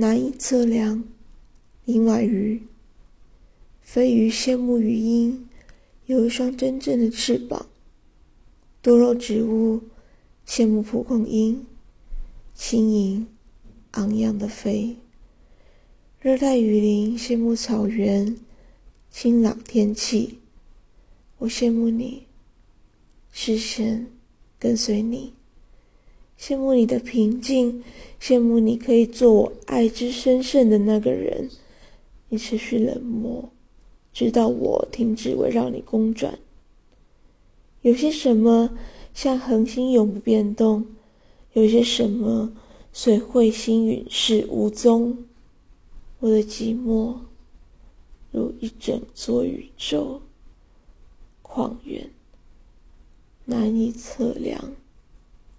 难以测量。林婉瑜，飞鱼羡慕鱼鹰有一双真正的翅膀。多肉植物羡慕蒲公英，轻盈昂扬的飞。热带雨林羡慕草原，清朗天气。我羡慕你，视线跟随你，羡慕你的平静，羡慕你可以做我爱之深盛的那个人。你持续冷漠，直到我停止围绕你公转。有些什么像恒星永不变动，有些什么随彗星陨逝无踪。我的寂寞如一整座宇宙，旷远难以测量。